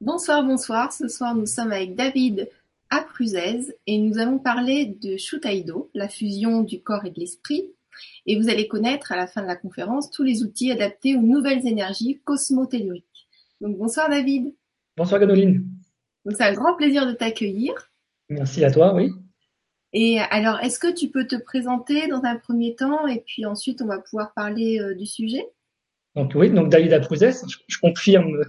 Bonsoir, bonsoir. Ce soir, nous sommes avec David Apruzez et nous allons parler de Shutaido, la fusion du corps et de l'esprit. Et vous allez connaître à la fin de la conférence tous les outils adaptés aux nouvelles énergies cosmotelluriques. Donc bonsoir David. Bonsoir Gadoline. Donc c'est un grand plaisir de t'accueillir. Merci à toi, oui. Et alors, est-ce que tu peux te présenter dans un premier temps et puis ensuite on va pouvoir parler euh, du sujet? Donc oui, donc David Apruzès, je confirme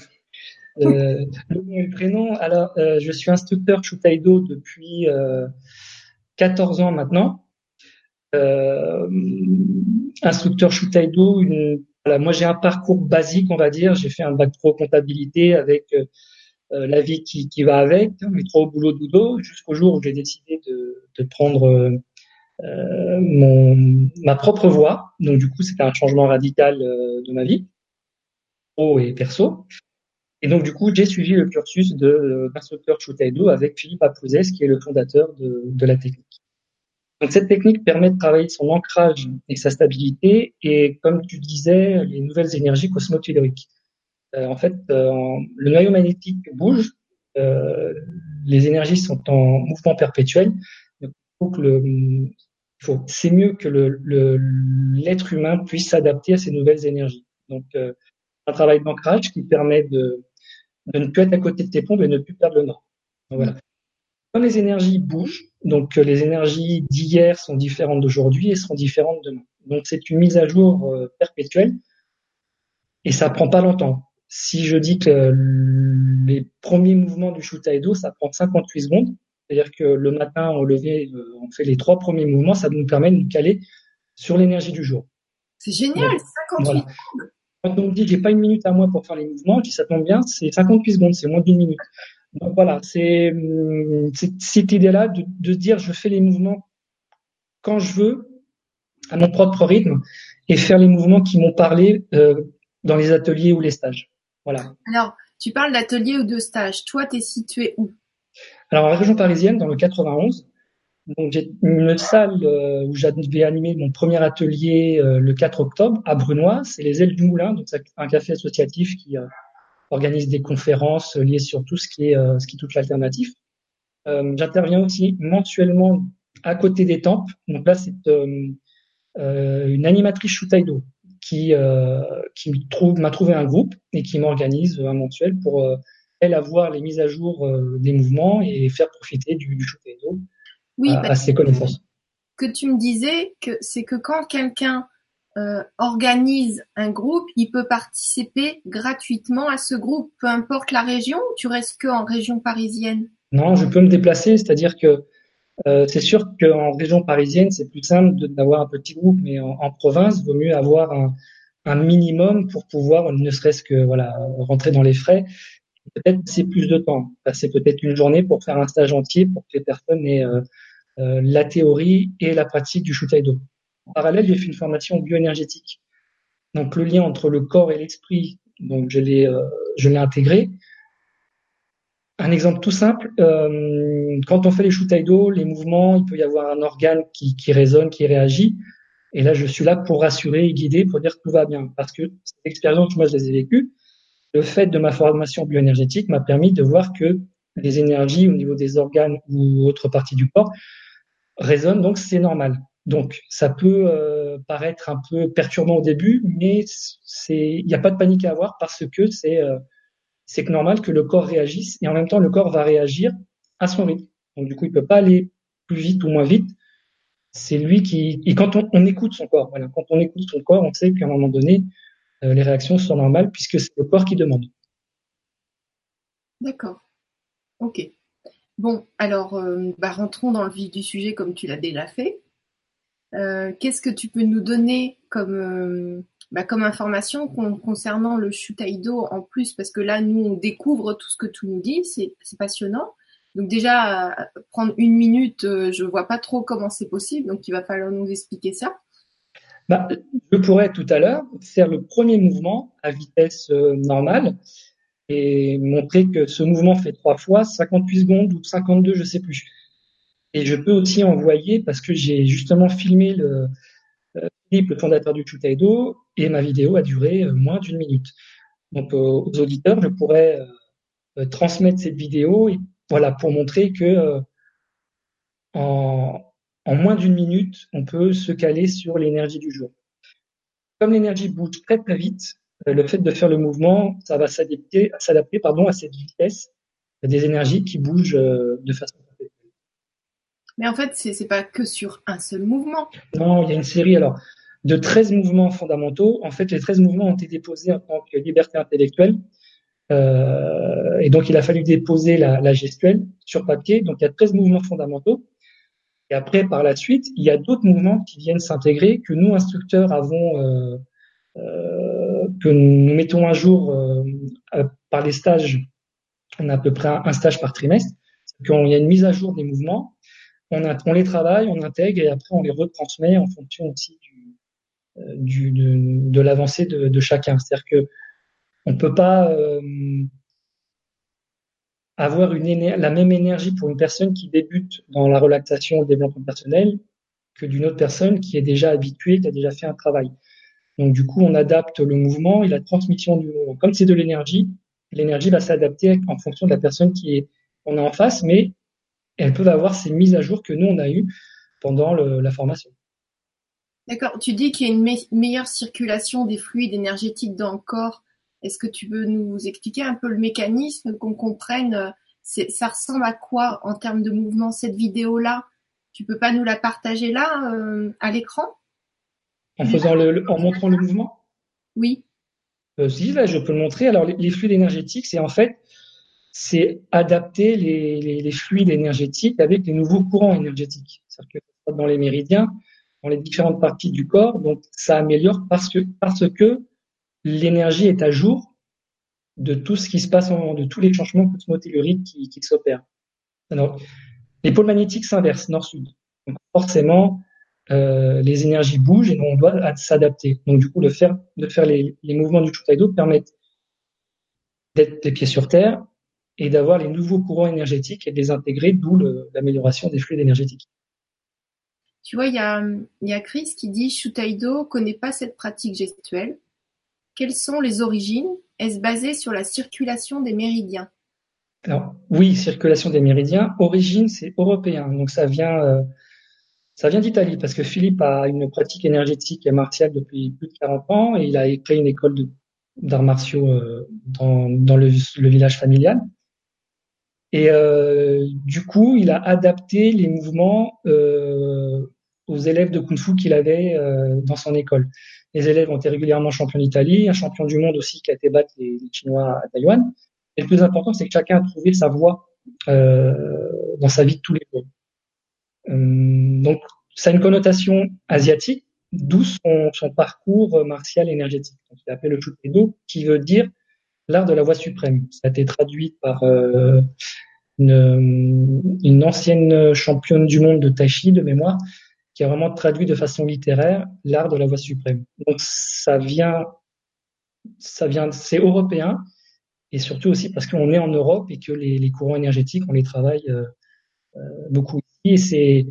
euh, le nom et le prénom. Alors, euh, je suis instructeur Shutaido depuis 14 euh, ans maintenant. instructeur Shutaido, moi j'ai un parcours basique, on va dire. J'ai fait un bac pro comptabilité avec la vie qui, va avec, hein, mais trop au boulot dodo, jusqu'au jour où j'ai décidé de, prendre ma propre voie. Donc du coup, c'était un changement radical de ma vie, pro et perso. Et donc, du coup, j'ai suivi le cursus de euh, d'instructeur Shutaido avec Philippe Apouzès, qui est le fondateur de, de la technique. Donc, cette technique permet de travailler son ancrage et sa stabilité, et comme tu disais, les nouvelles énergies cosmotelluriques. Euh, en fait, euh, le noyau magnétique bouge, euh, les énergies sont en mouvement perpétuel. Donc, le, faut, c'est mieux que le, l'être humain puisse s'adapter à ces nouvelles énergies. Donc, euh, un travail d'ancrage qui permet de, de ne plus être à côté de tes pompes et de ne plus perdre le nord. voilà. Quand les énergies bougent, donc euh, les énergies d'hier sont différentes d'aujourd'hui et seront différentes demain. Donc c'est une mise à jour euh, perpétuelle et ça prend pas longtemps. Si je dis que les premiers mouvements du Shutaido, ça prend 58 secondes, c'est-à-dire que le matin au lever, euh, on fait les trois premiers mouvements, ça nous permet de nous caler sur l'énergie du jour. C'est génial, 58 secondes. Quand on me dit j'ai pas une minute à moi pour faire les mouvements, je dis ça tombe bien, c'est 58 secondes, c'est moins d'une minute. Donc voilà, c'est cette idée-là de, de dire je fais les mouvements quand je veux, à mon propre rythme, et faire les mouvements qui m'ont parlé euh, dans les ateliers ou les stages. Voilà. Alors, tu parles d'atelier ou de stage. Toi, tu es situé où? Alors, en région parisienne, dans le 91. Donc j'ai une salle euh, où j'avais animé mon premier atelier euh, le 4 octobre à Brunois, c'est les ailes du Moulin, donc c'est un café associatif qui euh, organise des conférences liées sur tout ce qui est ce qui touche l'alternatif. J'interviens aussi mensuellement à côté des temples. Donc là c'est une animatrice Shutaido qui qui m'a trouvé un groupe et qui m'organise un mensuel pour elle avoir les mises à jour des mouvements et faire profiter du, du oui, à, ses connaissances. Que tu me disais que c'est que quand quelqu'un euh, organise un groupe, il peut participer gratuitement à ce groupe, peu importe la région. Ou tu restes que en région parisienne? Non, je peux me déplacer, c'est-à-dire que euh, c'est sûr qu'en région parisienne, c'est plus simple d'avoir un petit groupe, mais en, en, province, il vaut mieux avoir un, un minimum pour pouvoir, ne serait-ce que voilà, rentrer dans les frais. Peut-être c'est plus de temps, c'est peut-être une journée pour faire un stage entier pour que les personnes aient euh, la théorie et la pratique du Shutaido. En parallèle, j'ai fait une formation bioénergétique. Donc le lien entre le corps et l'esprit, donc je l'ai euh, je l'ai intégré. Un exemple tout simple, euh, quand on fait les Shutaido, les mouvements, il peut y avoir un organe qui, qui résonne, qui réagit. Et là, je suis là pour rassurer et guider, pour dire que tout va bien. Parce que cette expérience, moi, je les ai vécues. Le fait de ma formation bioénergétique m'a permis de voir que les énergies au niveau des organes ou autres parties du corps résonne, donc c'est normal. Donc ça peut euh, paraître un peu perturbant au début, mais il n'y a pas de panique à avoir parce que c'est euh, c'est normal que le corps réagisse et en même temps le corps va réagir à son rythme. Donc du coup il peut pas aller plus vite ou moins vite. C'est lui qui et quand on, écoute son corps, voilà, quand on écoute son corps, on sait qu'à un moment donné euh, les réactions sont normales puisque c'est le corps qui demande. D'accord. Ok. Bon, alors, euh, bah, rentrons dans le vif du sujet comme tu l'as déjà fait. Euh, qu'est-ce que tu peux nous donner comme, euh, bah, information concernant le Shutaido en plus? Parce que là, nous, on découvre tout ce que tu nous dis, c'est passionnant. Donc déjà, prendre une minute, je vois pas trop comment c'est possible, donc il va falloir nous expliquer ça. Bah, je pourrais tout à l'heure faire le premier mouvement à vitesse normale et montrer que ce mouvement fait trois fois 58 secondes ou 52, je sais plus. Et je peux aussi envoyer, parce que j'ai justement filmé le euh, Philippe, le fondateur du Chutaido, et ma vidéo a duré euh, moins d'une minute. Donc aux auditeurs, je pourrais euh, transmettre cette vidéo et voilà pour montrer que en, en moins d'une minute, on peut se caler sur l'énergie du jour. Comme l'énergie bouge très très vite, le fait de faire le mouvement, ça va s'adapter, s'adapter pardon à cette vitesse des énergies qui bougent de façon mais en fait, c'est pas que sur un seul mouvement. Non, il y a une série alors de 13 mouvements fondamentaux. En fait, les 13 mouvements ont été déposés en tant que liberté intellectuelle. Euh, et donc, il a fallu déposer la, la, gestuelle sur papier. Donc, il y a 13 mouvements fondamentaux. Et après, par la suite, il y a d'autres mouvements qui viennent s'intégrer que nous, instructeurs, avons, euh, euh, que nous mettons un jour euh, par les stages. On a à peu près un stage par trimestre. Il y a une mise à jour des mouvements on, les travaille, on intègre et après on les retransmet en fonction aussi du, euh, du de, l'avancée de, chacun. C'est-à-dire que on peut pas euh, avoir une la même énergie pour une personne qui débute dans la relaxation, le développement personnel, que d'une autre personne qui est déjà habituée, qui a déjà fait un travail. Donc du coup, on adapte le mouvement et la transmission du mouvement. Comme c'est de l'énergie, l'énergie va s'adapter en fonction de la personne qui est on est en face, mais elles peuvent avoir ces mises à jour que nous, on a eues pendant la formation. D'accord. Tu dis qu'il y a une meilleure circulation des fluides énergétiques dans le corps. Est-ce que tu peux nous expliquer un peu le mécanisme, qu'on comprenne euh, ça ressemble à quoi en termes de mouvement cette vidéo-là? Tu peux pas nous la partager là euh, à l'écran? En faisant le, en montrant le mouvement? Oui. Euh, si, là, je peux le montrer. Alors, les fluides énergétiques, c'est en fait c'est adapter les, les, fluides énergétiques avec les nouveaux courants énergétiques. C'est-à-dire que dans les méridiens, dans les différentes parties du corps, donc ça améliore parce que parce que l'énergie est à jour de tout ce qui se passe en, de tous les changements cosmotelluriques qui, qui s'opèrent. Alors, les pôles magnétiques s'inversent nord-sud. Donc forcément, euh, les énergies bougent et on doit s'adapter. Donc du coup, de faire de faire les, les mouvements du Chutaido permettent d'être les pieds sur terre et d'avoir les nouveaux courants énergétiques et de les intégrer, d'où l'amélioration des fluides énergétiques. Tu vois, il y a, y a Chris qui dit Shutaido connaît pas cette pratique gestuelle. Quelles sont les origines? Est-ce basé sur la circulation des méridiens? Alors oui, circulation des méridiens. Origine, c'est européen, donc ça vient, euh, ça vient d'Italie parce que Philippe a une pratique énergétique et martiale depuis plus de 40 ans et il a créé une école d'arts martiaux euh, dans, le, village familial. Et euh, du coup, il a adapté les mouvements euh, aux élèves de kung-fu qu'il avait dans son école. Les élèves ont été régulièrement champions d'Italie, un champion du monde aussi qui a été battre les, Chinois à Taïwan. Et le plus important, c'est que chacun a trouvé sa voie dans sa vie de tous les jours. Euh, donc, ça a une connotation asiatique, d'où son, parcours martial énergétique. Donc, il appelé le Chutedo, qui veut dire l'art de la voie suprême. Ça a été traduit par euh, une, ancienne championne du monde de tai chi de mémoire, qui a vraiment traduit de façon littéraire l'art de la voie suprême. Donc ça vient, ça vient, c'est européen et surtout aussi parce qu'on est en Europe et que les, courants énergétiques, on les travaille euh, euh beaucoup. Et c'est,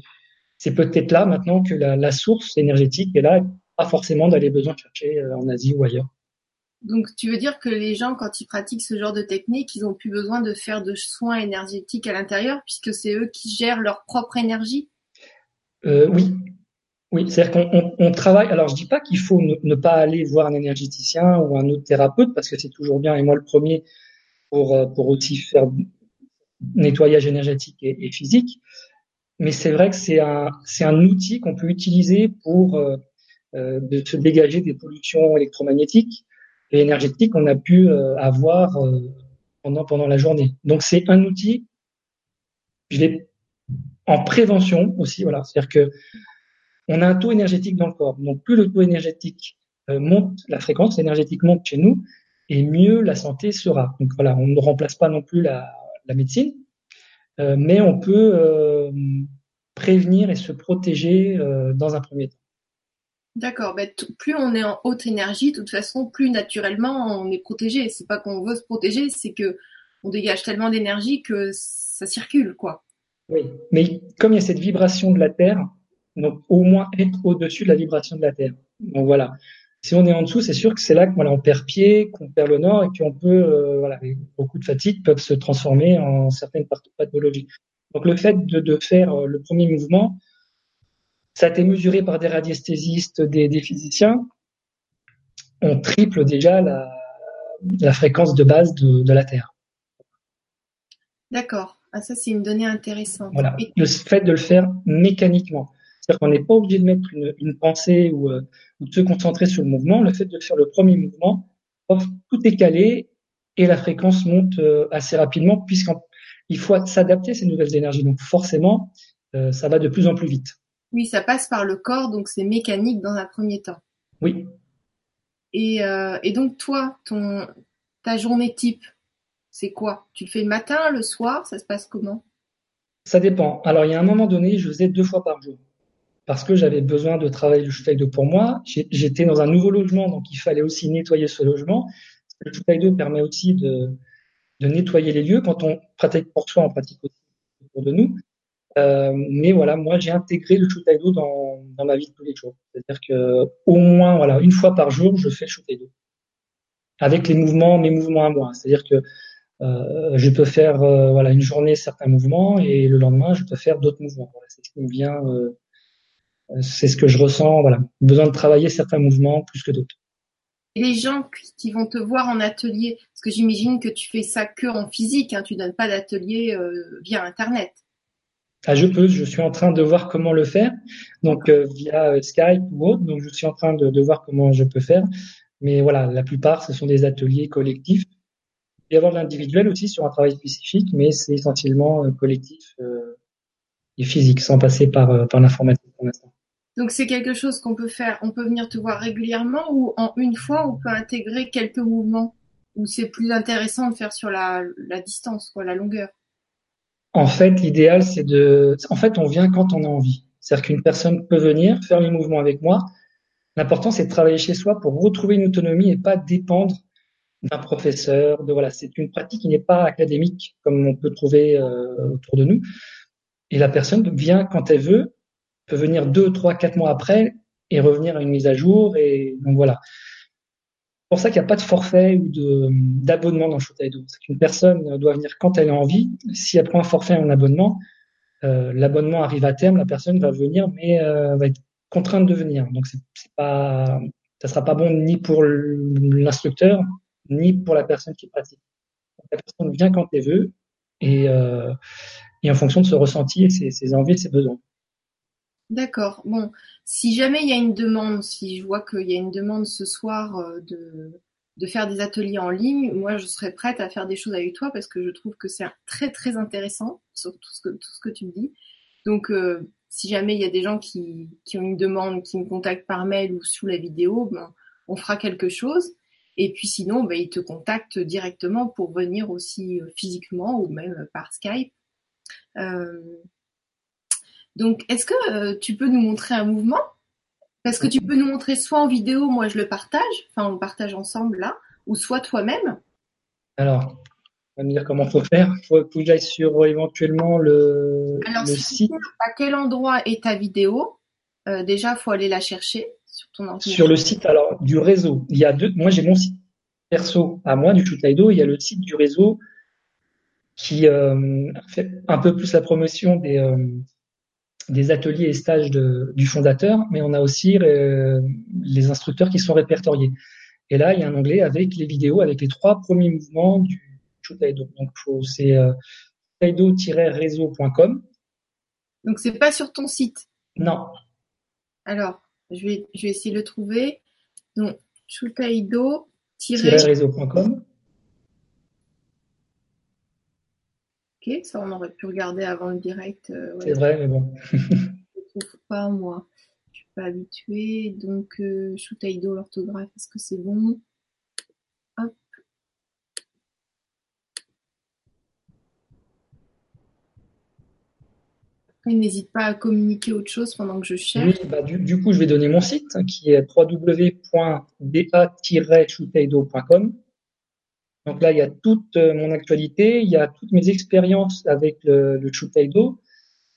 c'est peut-être là maintenant que la, la, source énergétique est là, pas forcément d'aller besoin de chercher euh, en Asie ou ailleurs. Donc, tu veux dire que les gens, quand ils pratiquent ce genre de technique, ils ont plus besoin de faire de soins énergétiques à l'intérieur, puisque c'est eux qui gèrent leur propre énergie? Euh, Oui. Oui, c'est-à-dire qu'on on, travaille. Alors, je dis pas qu'il faut ne, pas aller voir un énergéticien ou un autre thérapeute, parce que c'est toujours bien, et moi le premier, pour, euh, pour aussi faire nettoyage énergétique et, et physique. Mais c'est vrai que c'est un, c'est un outil qu'on peut utiliser pour euh, euh de se dégager des pollutions électromagnétiques et énergétique qu'on a pu euh, avoir euh, pendant pendant la journée. Donc c'est un outil. Je l'ai en prévention aussi, voilà. C'est-à-dire que on a un taux énergétique dans le corps. Donc plus le taux énergétique euh, monte, la fréquence énergétique monte chez nous, et mieux la santé sera. Donc voilà, on ne remplace pas non plus la, la médecine, mais on peut euh, prévenir et se protéger euh, dans un premier temps. D'accord. Ben, plus on est en haute énergie, de toute façon, plus naturellement on est protégé. C'est pas qu'on veut se protéger, c'est que on dégage tellement d'énergie que ça circule, quoi. Oui, mais comme il y a cette vibration de la Terre, donc au moins être au-dessus de la vibration de la Terre. Donc voilà. Si on est en dessous, c'est sûr que c'est là qu'on voilà, on perd pied, qu'on perd le nord et qu'on peut, euh, voilà, beaucoup de fatigue peuvent se transformer en certaines pathologies. Donc le fait de, de faire euh, le premier mouvement, ça a été mesuré par des radiesthésistes, des, des physiciens. On triple déjà la, la fréquence de base de, de la Terre. D'accord. Ah, ça, c'est une donnée intéressante. Voilà. Le fait de le faire mécaniquement. C'est-à-dire qu'on n'est pas obligé de mettre une, une pensée ou, euh, ou, de se concentrer sur le mouvement. Le fait de faire le premier mouvement, tout est calé et la fréquence monte euh, assez rapidement puisqu'il faut s'adapter à ces nouvelles énergies. Donc forcément, euh, ça va de plus en plus vite. Oui, ça passe par le corps, donc c'est mécanique dans un premier temps. Oui. Et, et donc toi, ton, ta journée type, c'est quoi? Tu le fais le matin, le soir? Ça se passe comment? Ça dépend. Alors, il y a un moment donné, je faisais deux fois par jour parce que j'avais besoin de travailler le Shutaido pour moi. J'étais dans un nouveau logement, donc il fallait aussi nettoyer ce logement. Le Shutaido permet aussi de, de nettoyer les lieux. Quand on pratique pour soi, on pratique aussi autour de nous. Euh, mais voilà, moi j'ai intégré le Shutaido dans, dans ma vie de tous les jours. C'est-à-dire que au moins voilà une fois par jour, je fais le Shutaido avec les mouvements, mes mouvements à moi. C'est-à-dire que euh, je peux faire euh, voilà une journée certains mouvements et le lendemain je peux faire d'autres mouvements. Voilà, c'est ce qui me vient, euh, c'est ce que je ressens. Voilà, besoin de travailler certains mouvements plus que d'autres. Et les gens qui vont te voir en atelier, parce que j'imagine que tu fais ça que en physique, hein, tu donnes pas d'atelier via internet. Ah, je peux, je suis en train de voir comment le faire, donc via Skype ou autre. Donc je suis en train de, de voir comment je peux faire. Mais voilà, la plupart, ce sont des ateliers collectifs y avoir de l'individuel aussi sur un travail spécifique, mais c'est essentiellement euh, collectif euh, et physique, sans passer par, euh, par l'informatique pour l'instant. Donc c'est quelque chose qu'on peut faire, on peut venir te voir régulièrement ou en une fois on peut intégrer quelques mouvements ou c'est plus intéressant de faire sur la, distance, quoi, la longueur. En fait, l'idéal c'est de, en fait, on vient quand on a envie. C'est-à-dire qu'une personne peut venir faire les mouvements avec moi. L'important c'est de travailler chez soi pour retrouver une autonomie et pas dépendre d'un professeur. De voilà, c'est une pratique qui n'est pas académique comme on peut trouver euh, autour de nous. Et la personne vient quand elle veut, peut venir deux, trois, quatre mois après et revenir à une mise à jour. Et donc voilà. C'est pour ça qu'il n'y a pas de forfait ou de d'abonnement dans Shotaido. C'est qu'une personne doit venir quand elle a envie. Si elle prend un forfait ou un abonnement, euh, l'abonnement arrive à terme, la personne va venir, mais euh, va être contrainte de venir. Donc c'est pas, ça sera pas bon ni pour l'instructeur ni pour la personne qui pratique. la personne vient quand elle veut et, euh, et en fonction de ce ressenti et ses, ses envies et ses besoins. D'accord. Bon, si jamais il y a une demande, si je vois qu'il y a une demande ce soir euh, de, faire des ateliers en ligne, moi je serais prête à faire des choses avec toi parce que je trouve que c'est très très intéressant sur tout ce que, tout ce que tu me dis. Donc euh, si jamais il y a des gens qui, qui ont une demande, qui me contactent par mail ou sous la vidéo, ben, on fera quelque chose. Et puis sinon, bah, ils te contactent directement pour venir aussi euh, physiquement ou même par Skype. Donc, est-ce que tu peux nous montrer un mouvement? Parce que tu peux nous montrer soit en vidéo, moi je le partage, enfin on le partage ensemble là, ou soit toi-même. Alors, on va me dire comment faut faire. Il faut, que j'aille sur éventuellement le, Alors, le si site. À quel endroit est ta vidéo? Euh, Déjà, faut aller la chercher sur ton ordinateur. Sur le site alors du réseau, il y a deux. Moi, j'ai mon site perso à moi du Chutaido. Il y a le site du réseau qui euh, fait un peu plus la promotion des euh, des ateliers et stages de, du fondateur, mais on a aussi euh, les instructeurs qui sont répertoriés. Et là, il y a un onglet avec les vidéos, avec les trois premiers mouvements du Chutaido. Donc, c'est euh, réseaucom Donc, c'est pas sur ton site? Non. Alors, je vais, je vais essayer de le trouver. Donc, Shutaido-réseau.com. Ça on aurait pu regarder avant le direct. Euh, ouais. C'est vrai, mais bon. je ne trouve pas, moi. Je suis pas habituée. Donc, euh, Shutaido, l'orthographe, est-ce que c'est bon? Hop. N'hésite pas à communiquer autre chose pendant que je cherche. Oui, bah, du, du, coup, je vais donner mon site hein, qui est www.da-shutaido.com. Donc là, il y a toute euh, mon actualité, il y a toutes mes expériences avec le, le Shutaido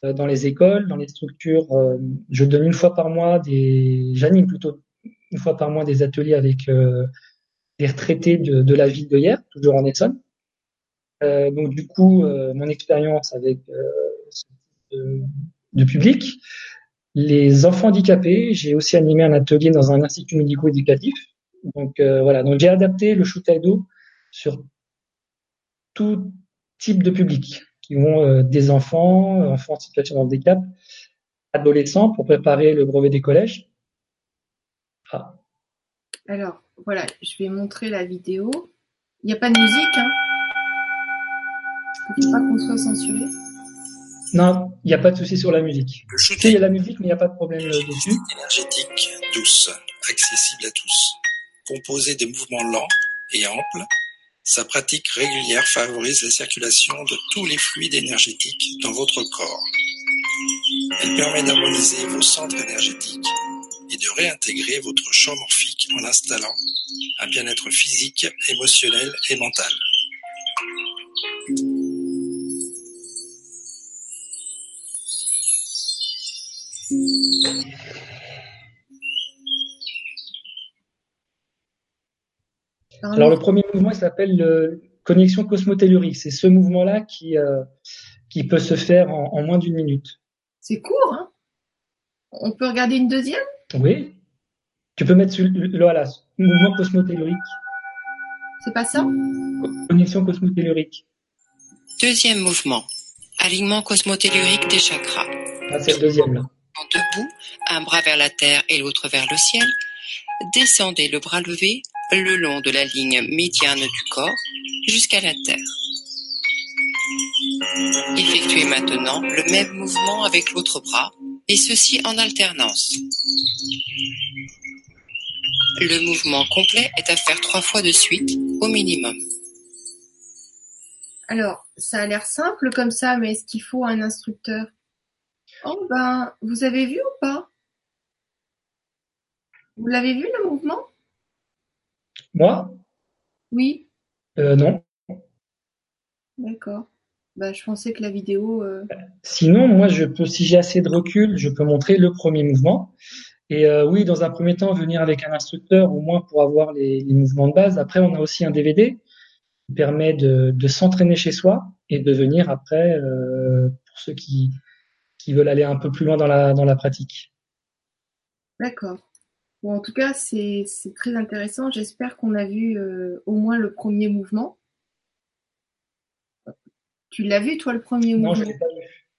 euh, dans les écoles, dans les structures. Euh, je donne une fois par mois des, j'anime plutôt une fois par mois des ateliers avec des retraités de, la ville de hier, toujours en Essonne. donc du coup, mon expérience avec ce type de public, les enfants handicapés. J'ai aussi animé un atelier dans un institut médico-éducatif. Donc euh, voilà, donc j'ai adapté le Shutaido sur tout type de public, qui ont euh, des enfants, enfants en situation de handicap, adolescents pour préparer le brevet des collèges. Ah. Alors voilà, je vais montrer la vidéo. Il n'y a pas de musique, hein? Ne faut pas qu'on soit censuré. Non, il n'y a pas de souci sur la musique. Il y a la musique, mais il n'y a pas de problème euh, dessus. Énergétique, douce, accessible à tous. Composé de mouvements lents et amples, sa pratique régulière favorise la circulation de tous les fluides énergétiques dans votre corps. Elle permet d'harmoniser vos centres énergétiques et de réintégrer votre champ morphique en installant un bien-être physique, émotionnel et mental. Alors le premier mouvement, il s'appelle connexion cosmotellurique. C'est ce mouvement-là qui euh, qui peut se faire en, moins d'une minute. C'est court, hein? On peut regarder une deuxième? Oui. Tu peux mettre le, voilà, mouvement cosmotellurique. C'est pas ça? Connexion cosmotellurique. Deuxième mouvement. Alignement cosmotellurique des chakras. Ah, c'est le deuxième là debout, un bras vers la terre et l'autre vers le ciel, descendez le bras levé le long de la ligne médiane du corps jusqu'à la terre. Effectuez maintenant le même mouvement avec l'autre bras et ceci en alternance. Le mouvement complet est à faire trois fois de suite au minimum. Alors, ça a l'air simple comme ça, mais est-ce qu'il faut un instructeur? Oh ben, vous avez vu ou pas? Vous l'avez vu le mouvement? Moi? Oui. Euh, non. D'accord. Ben, je pensais que la vidéo. Euh, Sinon, moi, je peux, si j'ai assez de recul, je peux montrer le premier mouvement. Et euh, oui, dans un premier temps, venir avec un instructeur, au moins pour avoir les, mouvements de base. Après, on a aussi un DVD qui permet de, de s'entraîner chez soi et de venir après, pour ceux qui, qui veulent aller un peu plus loin dans la, dans la pratique. D'accord. Bon, en tout cas, c'est très intéressant. J'espère qu'on a vu euh, au moins le premier mouvement. Tu l'as vu, toi, le premier mouvement Non, je ne l'ai pas vu.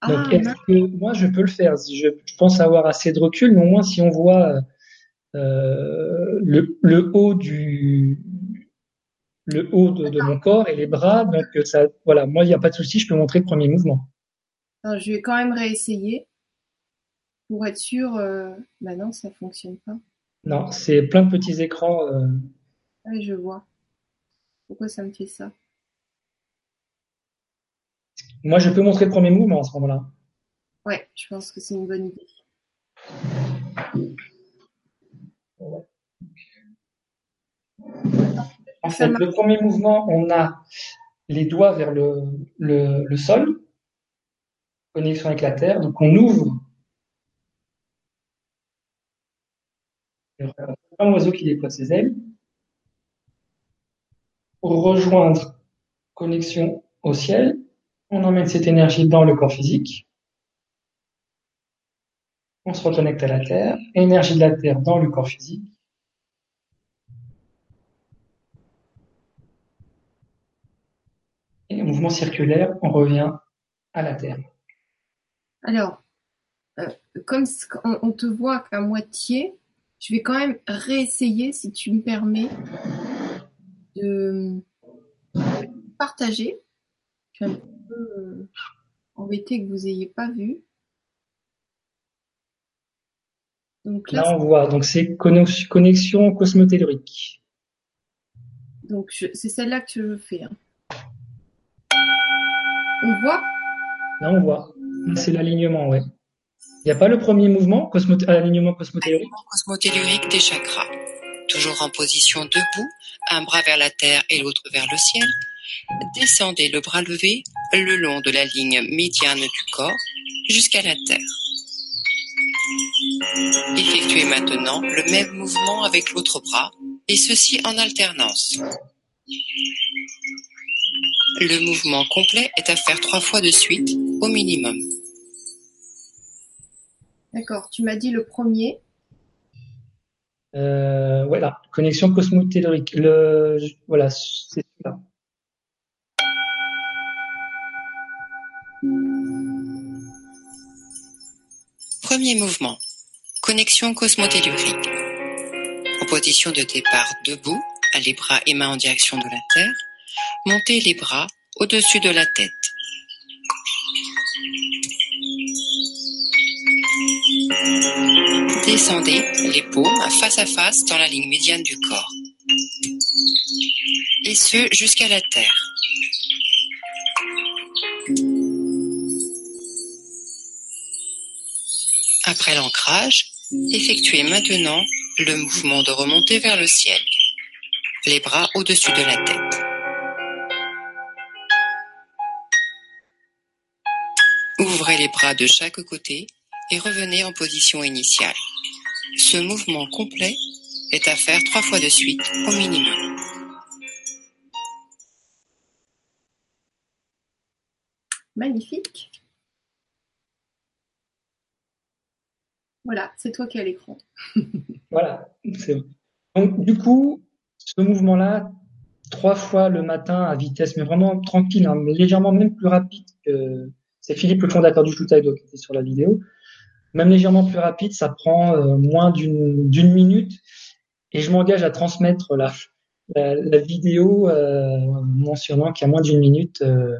Ah, Donc, est-ce que moi, je peux le faire je, pense avoir assez de recul, mais au moins, si on voit euh, le, le, haut du le haut de, de, mon corps et les bras, donc ça, voilà, moi, il n'y a pas de souci, je peux montrer le premier mouvement je vais quand même réessayer pour être sûr. Euh... Bah non, ça fonctionne pas. Non, c'est plein de petits écrans. Euh... je vois. Pourquoi ça me fait ça? Moi, je peux montrer le premier mouvement à ce moment-là. Ouais, je pense que c'est une bonne idée. En fait, le premier mouvement, on a les doigts vers le, le, le sol connexion avec la Terre. Donc on ouvre un oiseau qui déploie ses ailes pour rejoindre connexion au ciel. On emmène cette énergie dans le corps physique. On se reconnecte à la Terre. Énergie de la Terre dans le corps physique. Et mouvement circulaire, on revient à la Terre. Alors, euh, comme on, te voit qu'à moitié, je vais quand même réessayer, si tu me permets, de partager. Je suis un peu euh, embêtée que vous n'ayez pas vu. Donc là, on voit, donc c'est connexion cosmotellurique. Donc c'est celle-là que je fais. Hein. On voit? Là, on voit. C'est l'alignement, ouais. Il n'y a pas le premier mouvement, cosmo alignement cosmotellurique des chakras. Toujours en position debout, un bras vers la terre et l'autre vers le ciel. Descendez le bras levé le long de la ligne médiane du corps jusqu'à la terre. Effectuez maintenant le même mouvement avec l'autre bras, et ceci en alternance. Le mouvement complet est à faire trois fois de suite, au minimum. D'accord, tu m'as dit le premier. Euh, voilà, connexion cosmotellurique. Le, voilà, c'est ça. Premier mouvement. Connexion cosmotellurique. En position de départ debout, les bras et mains en direction de la Terre. Montez les bras au-dessus de la tête. Descendez les paumes face à face dans la ligne médiane du corps. Et ce jusqu'à la terre. Après l'ancrage, effectuez maintenant le mouvement de remontée vers le ciel. Les bras au-dessus de la tête. Ouvrez les bras de chaque côté et revenez en position initiale. Ce mouvement complet est à faire trois fois de suite au minimum. Magnifique. Voilà, c'est toi qui as l'écran. voilà, c'est Donc, du coup, ce mouvement-là, trois fois le matin à vitesse, mais vraiment tranquille, hein, légèrement même plus rapide que. C'est Philippe, le fondateur du Shutaido, qui était sur la vidéo. Même légèrement plus rapide, ça prend euh, moins d'une minute. Et je m'engage à transmettre la, la, vidéo euh, mentionnant qu'il y a moins d'une minute euh,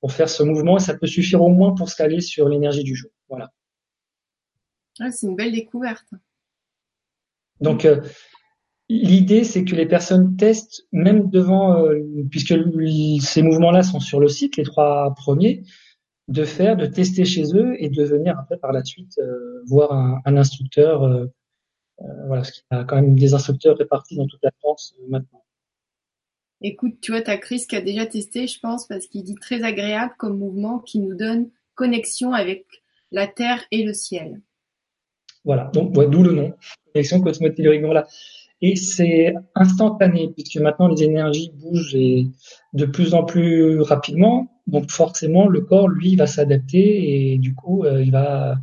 pour faire ce mouvement. Et ça peut suffire au moins pour se caler sur l'énergie du jour. Voilà. c'est une belle découverte. Donc, L'idée, c'est que les personnes testent, même devant, puisque ces mouvements-là sont sur le site, les trois premiers, de faire, de tester chez eux et de venir après par la suite euh, voir un, un instructeur. Euh, euh, voilà, parce qu'il y a quand même des instructeurs répartis dans toute la France maintenant. Écoute, tu vois, tu as Chris qui a déjà testé, je pense, parce qu'il dit très agréable comme mouvement qui nous donne connexion avec la terre et le ciel. Voilà, donc d'où le nom, connexion cosmotellurique. Voilà. Et c'est instantané, puisque maintenant les énergies bougent et de plus en plus rapidement. Donc forcément, le corps, lui, va s'adapter et du coup, euh, il va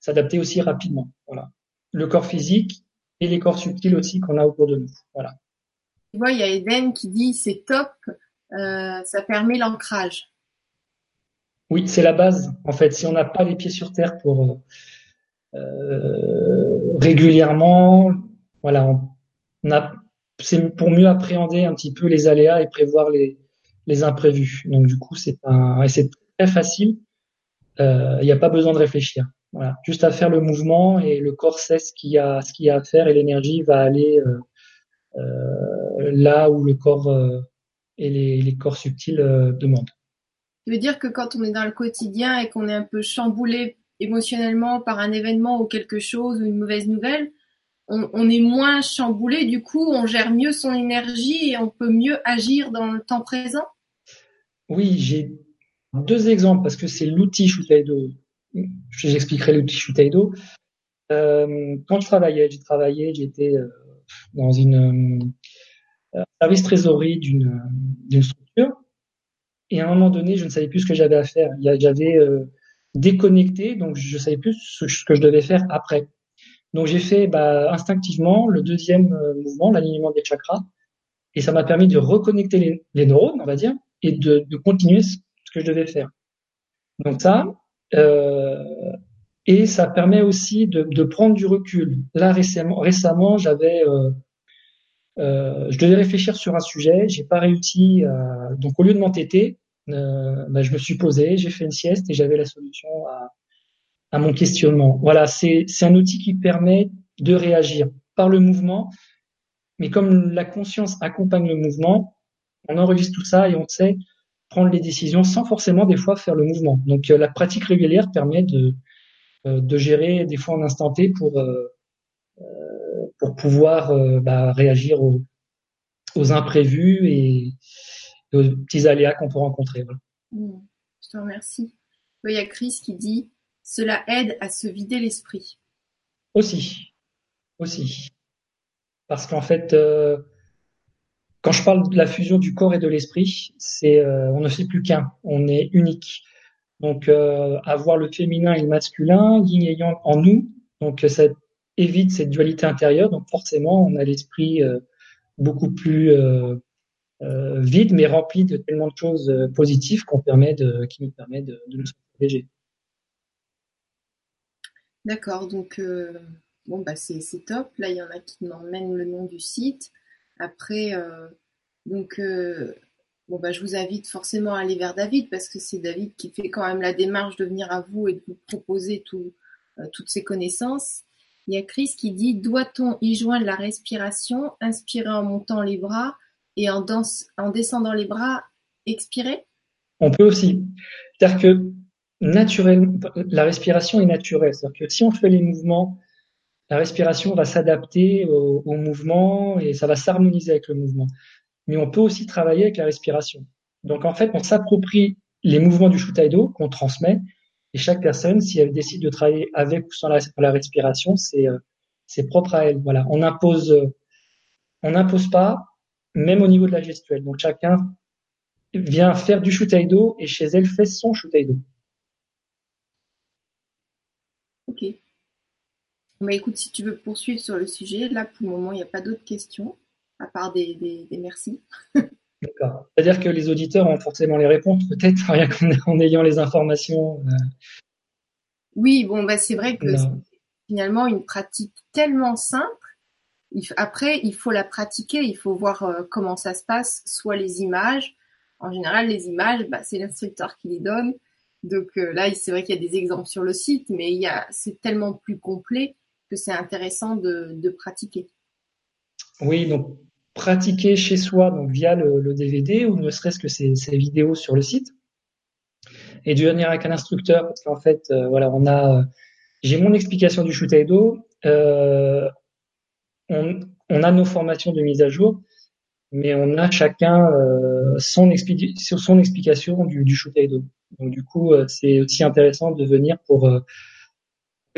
s'adapter aussi rapidement. Voilà. Le corps physique et les corps subtils aussi qu'on a autour de nous. Voilà. Tu vois, il y a Eden qui dit c'est top, euh, ça permet l'ancrage. Oui, c'est la base. En fait, si on n'a pas les pieds sur terre pour euh, régulièrement, voilà, on, c'est pour mieux appréhender un petit peu les aléas et prévoir les, les imprévus. Donc du coup, c'est un, c'est très facile. Il euh, n'y a pas besoin de réfléchir. Voilà, juste à faire le mouvement et le corps sait ce qu'il y a, ce qu'il y a à faire et l'énergie va aller euh, euh, là où le corps euh, et les, les, corps subtils demandent. Tu veux dire que quand on est dans le quotidien et qu'on est un peu chamboulé émotionnellement par un événement ou quelque chose ou une mauvaise nouvelle, on, est moins chamboulé, du coup, on gère mieux son énergie et on peut mieux agir dans le temps présent Oui, j'ai deux exemples parce que c'est l'outil Shutaido. J'expliquerai l'outil Shutaido. Euh, quand je travaillais, j'ai travaillé, j'étais euh, dans une euh, service trésorerie d'une structure et à un moment donné, je ne savais plus ce que j'avais à faire. J'avais euh, déconnecté, donc je savais plus ce que je devais faire après. Donc j'ai fait bah, instinctivement le deuxième euh, mouvement, l'alignement des chakras, et ça m'a permis de reconnecter les, neurones, on va dire, et de, continuer ce que je devais faire. Donc ça, euh, et ça permet aussi de, prendre du recul. Là récemment, récemment j'avais, euh, euh, je devais réfléchir sur un sujet, j'ai pas réussi. donc au lieu de m'entêter, euh, bah, je me suis posé, j'ai fait une sieste et j'avais la solution à, à mon questionnement. Voilà, c'est un outil qui permet de réagir par le mouvement, mais comme la conscience accompagne le mouvement, on enregistre tout ça et on sait prendre les décisions sans forcément des fois faire le mouvement. Donc euh, la pratique régulière permet de, euh, de gérer des fois en instant T pour, euh, pour pouvoir bah, réagir aux, aux imprévus et, aux petits aléas qu'on peut rencontrer. Mmh. Je te remercie. Il y a Chris qui dit cela aide à se vider l'esprit. Aussi, aussi. Parce qu'en fait, euh, quand je parle de la fusion du corps et de l'esprit, euh, on ne fait plus qu'un, on est unique. Donc euh, avoir le féminin et le masculin, yin en nous, donc ça évite cette dualité intérieure. Donc forcément, on a l'esprit beaucoup plus vide, mais rempli de tellement de choses positives qui nous permet de nous protéger. D'accord, donc bon bah c'est top. Là, il y en a qui m'emmènent le nom du site. Après, euh, donc, euh, bon, bah, je vous invite forcément à aller vers David parce que c'est David qui fait quand même la démarche de venir à vous et de vous proposer tout, euh, toutes ses connaissances. Il y a Chris qui dit Doit-on y joindre la respiration, inspirer en montant les bras et en, en descendant les bras, expirer? On peut aussi. C'est-à-dire que naturellement, la respiration est naturelle. C'est-à-dire que si on fait les mouvements la respiration va s'adapter au, mouvement et ça va s'harmoniser avec le mouvement. Mais on peut aussi travailler avec la respiration. Donc en fait, on s'approprie les mouvements du Shutaido qu'on transmet et chaque personne, si elle décide de travailler avec ou sans la, respiration, c'est euh, c'est propre à elle. Voilà, on impose on n'impose pas, même au niveau de la gestuelle. Donc chacun vient faire du Shutaido et chez elle fait son Shutaido. Ok. Bah écoute, si tu veux poursuivre sur le sujet, là pour le moment il n'y a pas d'autres questions, à part des, des, merci. D'accord. C'est-à-dire que les auditeurs ont forcément les réponses, peut-être, rien qu'en ayant les informations. Euh. Oui, bon, bah, c'est vrai que c'est finalement une pratique tellement simple. Après, il faut la pratiquer, il faut voir euh, comment ça se passe, soit les images. En général, les images, bah, c'est l'instructeur qui les donne. Donc euh, là, c'est vrai qu'il y a des exemples sur le site, mais il y a, c'est tellement plus complet que c'est intéressant de, pratiquer. Oui, donc pratiquer chez soi, donc via le, DVD ou ne serait-ce que ces, vidéos sur le site, et de venir avec un instructeur parce qu'en fait, euh, voilà, on a, j'ai mon explication du shoot euh, on, on, a nos formations de mise à jour, mais on a chacun euh, son, son explication du, du Donc du coup, euh, c'est aussi intéressant de venir pour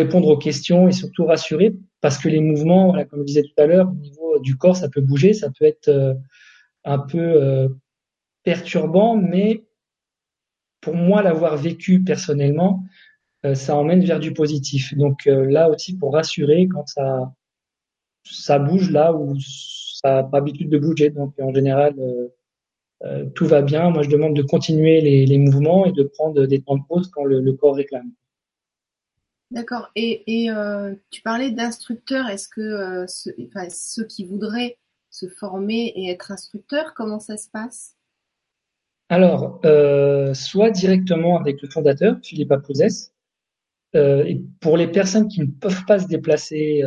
répondre aux questions et surtout rassurer parce que les mouvements, comme je disais tout à l'heure, au niveau du corps, ça peut bouger, ça peut être euh, un peu euh, perturbant, mais pour moi, l'avoir vécu personnellement, euh, ça emmène vers du positif. Donc là aussi, pour rassurer quand ça bouge là où ça n'a pas l'habitude de bouger. Donc en général, tout va bien. Moi, je demande de continuer les, mouvements et de prendre des temps de pause quand le corps réclame. D'accord. Et, euh, tu parlais d'instructeurs. Est-ce que euh, ceux qui voudraient se former et être instructeurs, comment ça se passe? Alors, euh, soit directement avec le fondateur, Philippe Apouzès. et pour les personnes qui ne peuvent pas se déplacer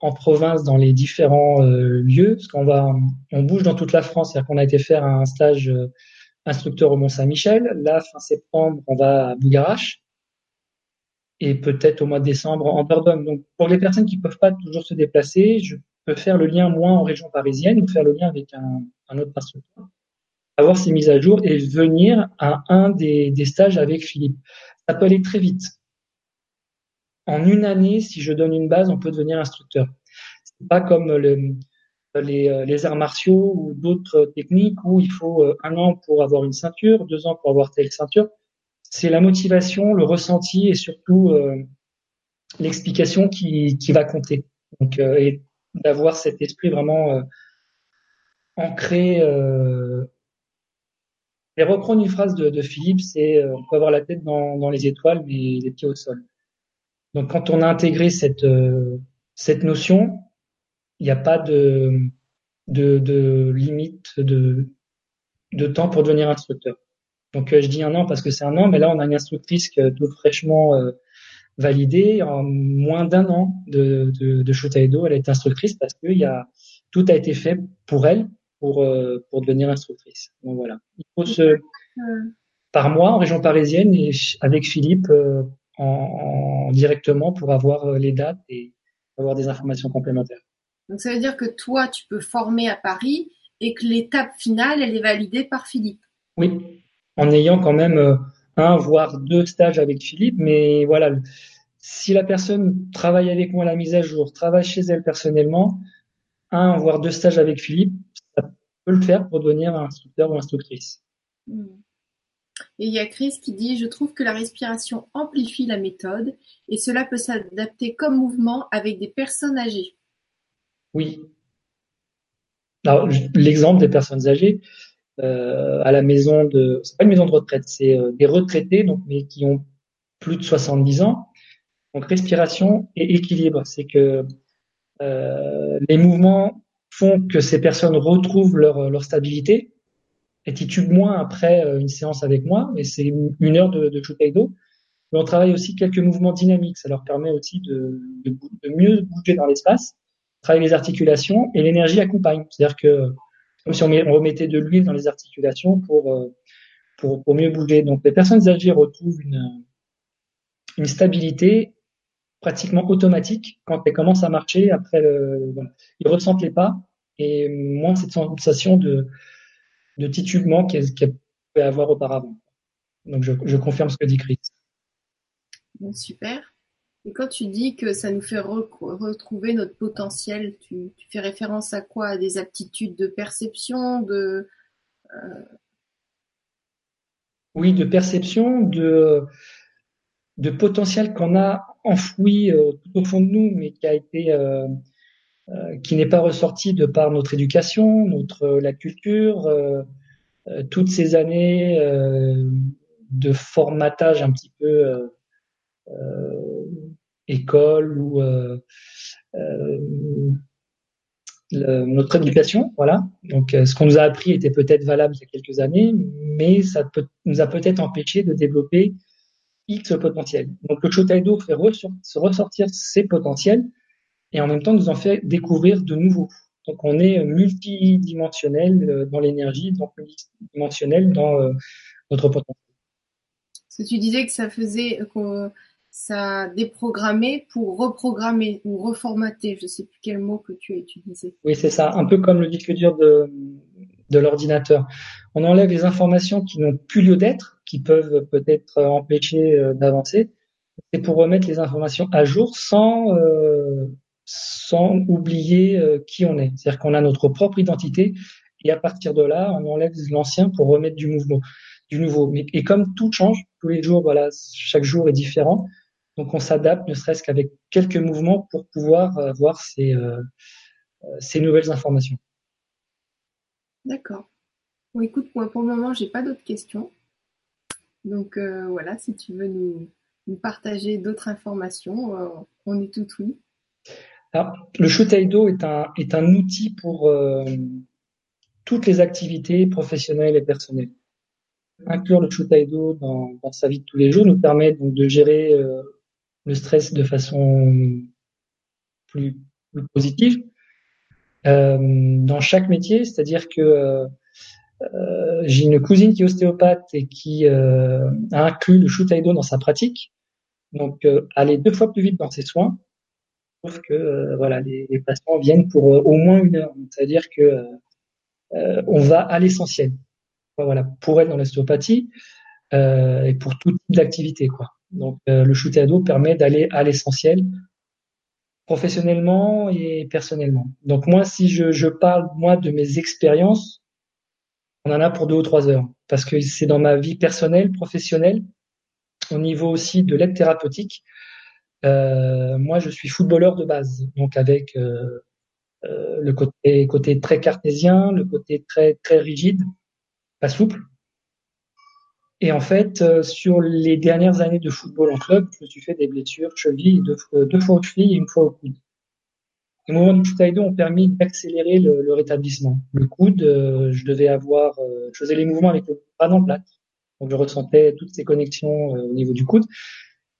en province dans les différents lieux, parce qu'on va, on bouge dans toute la France, c'est-à-dire qu'on a été faire un stage instructeur au Mont Saint-Michel. Là, fin septembre, on va à Bougarache et peut-être au mois de décembre en Dordogne. Donc pour les personnes qui peuvent pas toujours se déplacer, je peux faire le lien moi en région parisienne ou faire le lien avec un, autre instructeur, avoir ces mises à jour et venir à un des, stages avec Philippe. Ça peut aller très vite. En une année, si je donne une base, on peut devenir instructeur. C'est pas comme le, les, les, arts martiaux ou d'autres techniques où il faut euh, un an pour avoir une ceinture, deux ans pour avoir telle ceinture c'est la motivation, le ressenti et surtout euh, l'explication qui, qui, va compter. Donc, euh, et d'avoir cet esprit vraiment euh, ancré. et reprendre une phrase de, de Philippe, c'est on peut avoir la tête dans, dans, les étoiles, mais les pieds au sol. Donc, quand on a intégré cette cette notion, il n'y a pas de, de, de limite de, de temps pour devenir instructeur. Donc euh, je dis un an parce que c'est un an, mais là on a une instructrice qui tout fraîchement euh, validée en moins d'un an de, de, de Elle est instructrice parce que y a tout a été fait pour elle pour euh, pour devenir instructrice. Donc voilà. Il faut se par mois en région parisienne et avec Philippe en, directement pour avoir les dates et avoir des informations complémentaires. Donc ça veut dire que toi tu peux former à Paris et que l'étape finale elle est validée par Philippe? Oui, en ayant quand même euh, un voire deux stages avec Philippe. Mais voilà, si la personne travaille avec moi à la mise à jour, travaille chez elle personnellement, un voire deux stages avec Philippe, ça peut le faire pour devenir un instructeur ou instructrice. Hmm. Et il y a Chris qui dit Je trouve que la respiration amplifie la méthode et cela peut s'adapter comme mouvement avec des personnes âgées. Oui. Alors, l'exemple des personnes âgées, euh, à la maison de. C'est pas une maison de retraite, c'est euh, des retraités, donc, mais qui ont plus de 70 ans. Donc, respiration et équilibre. C'est que euh, les mouvements font que ces personnes retrouvent leur, leur stabilité et titubent moins après euh, une séance avec moi, mais c'est une heure de, de Chutaido. Mais on travaille aussi quelques mouvements dynamiques. Ça leur permet aussi de, de, de mieux bouger dans l'espace, travailler les articulations et l'énergie accompagne. C'est-à-dire que comme si on, met, on, remettait de l'huile dans les articulations pour, euh, pour, pour mieux bouger. Donc les personnes âgées retrouvent une, une stabilité pratiquement automatique quand elles commencent à marcher. Après, le, voilà. ils ressentent les pas et moins cette sensation de, de titubement qu'elle qu pouvait avoir auparavant. Donc je, je, confirme ce que dit Chris. Bon, super. Et quand tu dis que ça nous fait re retrouver notre potentiel, tu, fais référence à quoi? À des aptitudes de perception, de euh... oui, de perception, de de potentiel qu'on a enfoui euh, tout au fond de nous, mais qui a été euh, qui n'est pas ressorti de par notre éducation, notre la culture, toutes ces années de formatage un petit peu école ou le, notre éducation, voilà. Donc, ce qu'on nous a appris était peut-être valable il y a quelques années, mais ça nous a peut-être empêché de développer X potentiel. Donc le Shotaido fait ressortir ses potentiels et en même temps nous en fait découvrir de nouveaux. Donc on est multidimensionnel euh, dans l'énergie, donc multidimensionnel dans euh, notre potentiel. Ce que tu disais que ça faisait ça déprogrammait pour reprogrammer ou reformater. Je ne sais plus quel mot que tu as utilisé. Oui, c'est ça. Un peu comme le disque dur de, de l'ordinateur. On enlève les informations qui n'ont plus lieu d'être, qui peuvent peut-être empêcher euh, d'avancer. C'est pour remettre les informations à jour sans euh, sans oublier euh, qui on est. C'est-à-dire qu'on a notre propre identité et à partir de là, on enlève l'ancien pour remettre du mouvement, du nouveau. Et comme tout change tous les jours, voilà, chaque jour est différent. Donc on s'adapte, ne serait-ce qu'avec quelques mouvements pour pouvoir avoir ces, euh, ces nouvelles informations. D'accord. Bon, écoute, moi pour le moment, j'ai pas d'autres questions. Donc euh, voilà, si tu veux nous, nous partager d'autres informations, euh, on est tout oui. Alors, le Shutaido est un, est un outil pour euh, toutes les activités professionnelles et personnelles. Inclure le Shutaido dans, dans sa vie de tous les jours nous permet donc de gérer euh, le stress de façon plus, plus positive, euh, dans chaque métier, c'est-à-dire que euh, euh, j'ai une cousine qui est ostéopathe et qui a inclus le Shutaido dans sa pratique, donc aller deux fois plus vite dans ses soins, sauf que voilà, les, les, patients viennent pour au moins une heure, c'est-à-dire que on va à l'essentiel. Voilà, pour elle dans l'ostéopathie euh, et pour tout type d'activité, quoi. Donc euh, le Shutaido permet d'aller à l'essentiel professionnellement et personnellement. Donc moi, si je, je parle moi de mes expériences, on en a pour deux ou trois heures, parce que c'est dans ma vie personnelle, professionnelle, au niveau aussi de l'aide thérapeutique. Euh, moi, je suis footballeur de base, donc avec euh, euh, le côté, côté très cartésien, le côté très très rigide, pas souple. Et en fait, euh, sur les dernières années de football en club, je me suis fait des blessures cheville, deux, fois aux chevilles et une fois au coude. Les mouvements du Shutaido ont permis d'accélérer le, le, rétablissement. Le coude, euh, je devais avoir, euh, je faisais les mouvements avec le bras le plat. Donc je ressentais toutes ces connexions au niveau du coude.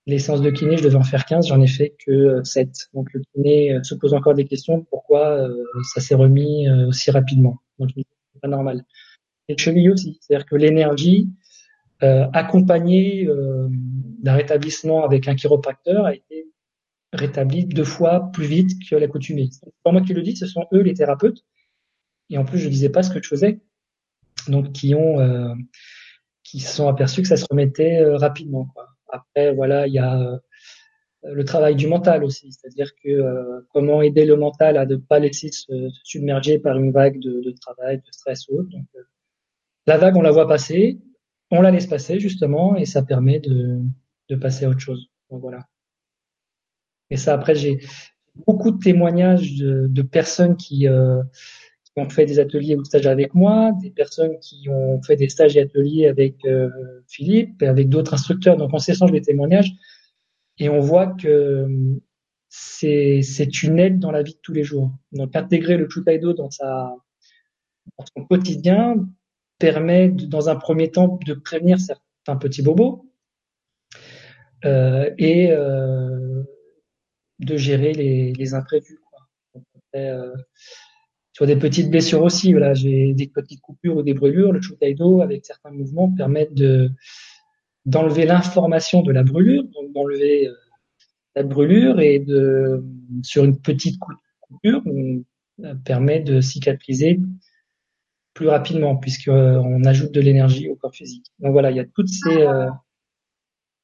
Les séances de kiné, je devais en faire 15, j'en ai fait que 7. Donc le kiné se pose encore des questions, pourquoi ça s'est remis aussi rapidement? Donc c'est pas normal. Et le cheville aussi, c'est-à-dire que l'énergie, euh, accompagné euh, d'un rétablissement avec un chiropracteur a été rétabli deux fois plus vite que l'accoutumée. C'est pas moi qui le dis, ce sont eux les thérapeutes. Et en plus, je disais pas ce que je faisais, donc qui ont, euh, qui se sont aperçus que ça se remettait euh, rapidement. Quoi. Après, voilà, il y a le travail du mental aussi, c'est-à-dire que comment aider le mental à ne pas laisser se, submerger par une vague de, de, travail, de stress ou autre. Donc, la vague, on la voit passer, on la laisse passer justement, et ça permet de, de passer à autre chose. Donc voilà. Et ça, après, j'ai beaucoup de témoignages de, de personnes qui, euh, ont fait des ateliers ou stages avec moi, des personnes qui ont fait des stages et ateliers avec euh, Philippe et avec d'autres instructeurs. Donc on s'échange des témoignages et on voit que c'est c'est une aide dans la vie de tous les jours. Donc intégrer le Chutaido dans sa dans son quotidien permet, dans un premier temps, de prévenir certains petits bobos euh, et euh, de gérer les, les imprévus. Quoi. Donc, euh, sur des petites blessures aussi, voilà, j'ai des petites coupures ou des brûlures. Le Chutaido, avec certains mouvements, permettent de d'enlever l'information de la brûlure, donc d'enlever euh, la brûlure et de sur une petite coupure, on euh, permet de cicatriser plus rapidement puisqu'on ajoute de l'énergie au corps physique. Donc voilà, il y a toutes ces euh,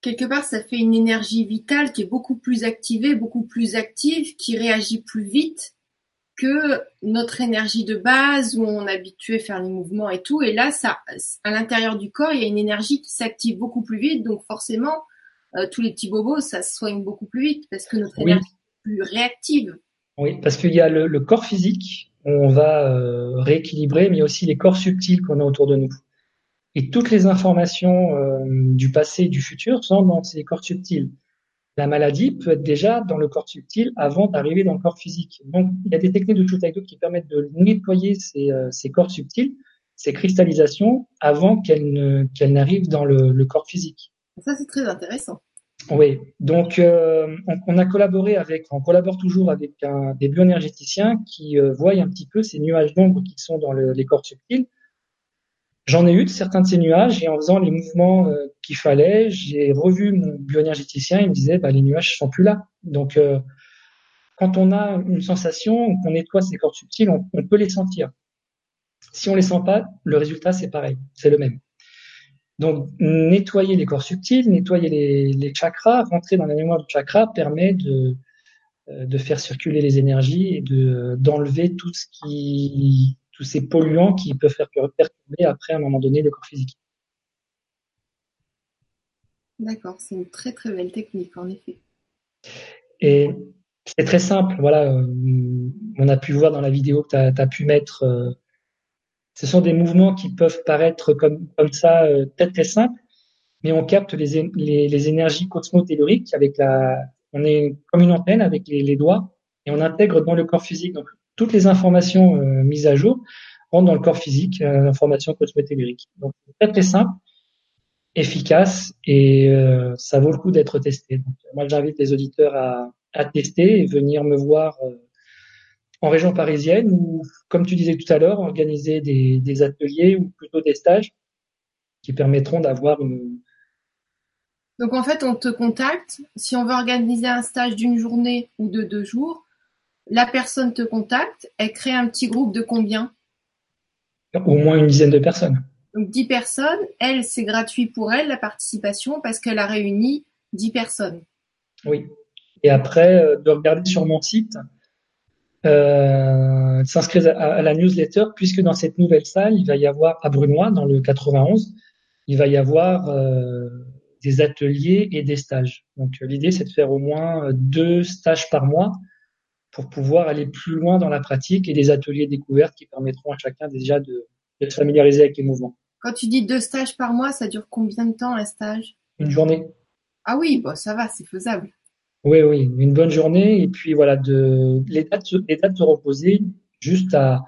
quelque part, ça fait une énergie vitale qui est beaucoup plus activée, beaucoup plus active, qui réagit plus vite que notre énergie de base où on est habitué à faire les mouvements et tout. Et là, ça, à l'intérieur du corps, il y a une énergie qui s'active beaucoup plus vite. Donc forcément, euh, tous les petits bobos, ça se soigne beaucoup plus vite parce que notre énergie est plus réactive. Oui, parce qu'il y a le, corps physique, on va euh, rééquilibrer, mais aussi les corps subtils qu'on a autour de nous. Et toutes les informations euh, du passé et du futur sont dans ces corps subtils. La maladie peut être déjà dans le corps subtil avant d'arriver dans le corps physique. Donc, il y a des techniques de Chutaito qui permettent de nettoyer ces, euh, ces corps subtils, ces cristallisations, avant qu'elles n'arrivent dans le, le, corps physique. Ça, c'est très intéressant. Oui, donc euh, on, on, a collaboré avec, on collabore toujours avec un, des bioénergéticiens qui euh, voient un petit peu ces nuages d'ombre qui sont dans le, les corps subtils J'en ai eu de certains de ces nuages et en faisant les mouvements euh, qu'il fallait, j'ai revu mon bioénergéticien, il me disait bah, les nuages sont plus là. Donc euh, quand on a une sensation, qu'on nettoie ces corps subtils, on, peut les sentir. Si on les sent pas, le résultat c'est pareil, c'est le même. Donc nettoyer les corps subtils, nettoyer les, les chakras, rentrer dans la mémoire du chakra permet de euh, de faire circuler les énergies et de d'enlever tout ce qui tous ces polluants qui peuvent faire perturber après à un moment donné le corps physique. D'accord, c'est une très très belle technique en effet. Et c'est très simple, voilà, euh, on a pu voir dans la vidéo que tu as, pu mettre, euh, ce sont des mouvements qui peuvent paraître comme, comme ça euh, très très simples, mais on capte les, les, les énergies cosmotelluriques avec la, on est comme une antenne avec les, les doigts et on intègre dans le corps physique. Donc toutes les informations euh, mises à jour rentrent dans le corps physique, euh, l'information cosmétérique. Donc très très simple, efficace et euh, ça vaut le coup d'être testé. Moi j'invite les auditeurs à, à, tester et venir me voir en région parisienne ou, comme tu disais tout à l'heure, organiser des, des, ateliers ou plutôt des stages qui permettront d'avoir une. Donc en fait, on te contacte. Si on veut organiser un stage d'une journée ou de deux jours, la personne te contacte, elle crée un petit groupe de combien? Au moins une dizaine de personnes. Donc 10 personnes, elle, c'est gratuit pour elle la participation parce qu'elle a réuni 10 personnes. Oui. Et après, euh, de regarder sur mon site, euh, s'inscrire à, la newsletter, puisque dans cette nouvelle salle, il va y avoir à Brunois, dans le 91, il va y avoir euh, des ateliers et des stages. Donc l'idée, c'est de faire au moins deux stages par mois pour pouvoir aller plus loin dans la pratique et des ateliers découvertes qui permettront à chacun déjà de, de se familiariser avec les mouvements. Quand tu dis deux stages par mois, ça dure combien de temps un stage? Une journée. Ah oui, bon, ça va, c'est faisable. Oui, oui, une bonne journée. Et puis voilà, de, les, dates, les dates de reposer juste à